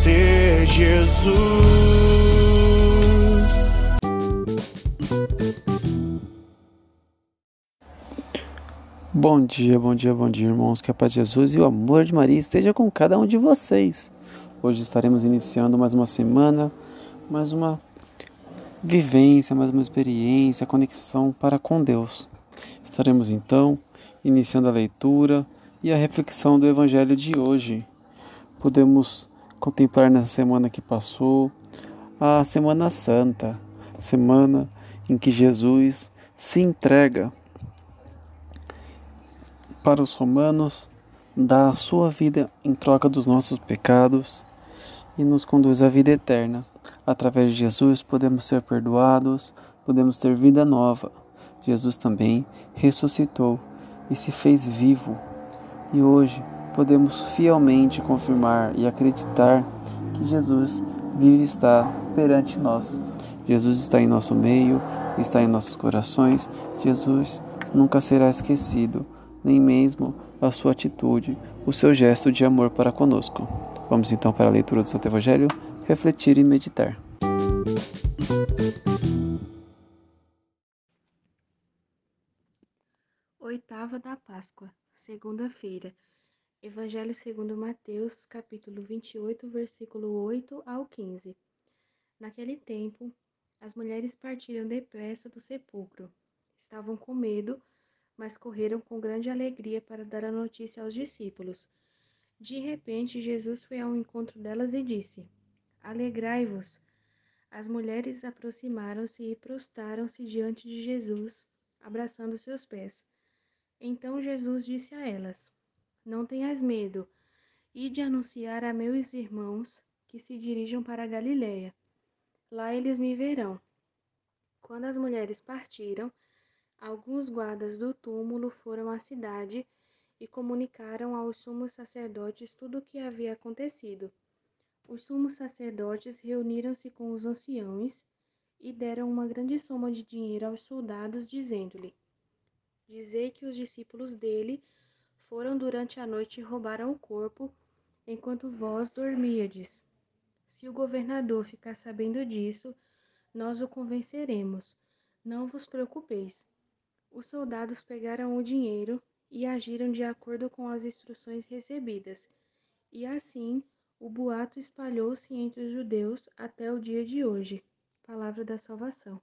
Conhecer Jesus. Bom dia, bom dia, bom dia, irmãos. Que a paz de Jesus e o amor de Maria esteja com cada um de vocês. Hoje estaremos iniciando mais uma semana, mais uma vivência, mais uma experiência, conexão para com Deus. Estaremos então iniciando a leitura e a reflexão do Evangelho de hoje. Podemos contemplar nessa semana que passou a Semana Santa, semana em que Jesus se entrega para os romanos, dá a sua vida em troca dos nossos pecados e nos conduz à vida eterna. Através de Jesus podemos ser perdoados, podemos ter vida nova. Jesus também ressuscitou e se fez vivo. E hoje podemos fielmente confirmar e acreditar que Jesus vive e está perante nós. Jesus está em nosso meio, está em nossos corações. Jesus nunca será esquecido nem mesmo a sua atitude, o seu gesto de amor para conosco. Vamos então para a leitura do Santo Evangelho, refletir e meditar. Oitava da Páscoa, segunda-feira. Evangelho segundo Mateus, capítulo 28, versículo 8 ao 15. Naquele tempo, as mulheres partiram depressa do sepulcro. Estavam com medo, mas correram com grande alegria para dar a notícia aos discípulos. De repente, Jesus foi ao encontro delas e disse: Alegrai-vos. As mulheres aproximaram-se e prostaram-se diante de Jesus, abraçando seus pés. Então Jesus disse a elas: Não tenhas medo, ide anunciar a meus irmãos que se dirijam para a Galiléia. Lá eles me verão. Quando as mulheres partiram, alguns guardas do túmulo foram à cidade e comunicaram aos sumos sacerdotes tudo o que havia acontecido. Os sumos sacerdotes reuniram-se com os anciãos e deram uma grande soma de dinheiro aos soldados, dizendo-lhe: Dizei que os discípulos dele foram durante a noite e roubaram o corpo, enquanto vós dormíades. Se o governador ficar sabendo disso, nós o convenceremos. Não vos preocupeis. Os soldados pegaram o dinheiro e agiram de acordo com as instruções recebidas. E assim, o boato espalhou-se entre os judeus até o dia de hoje. Palavra da salvação.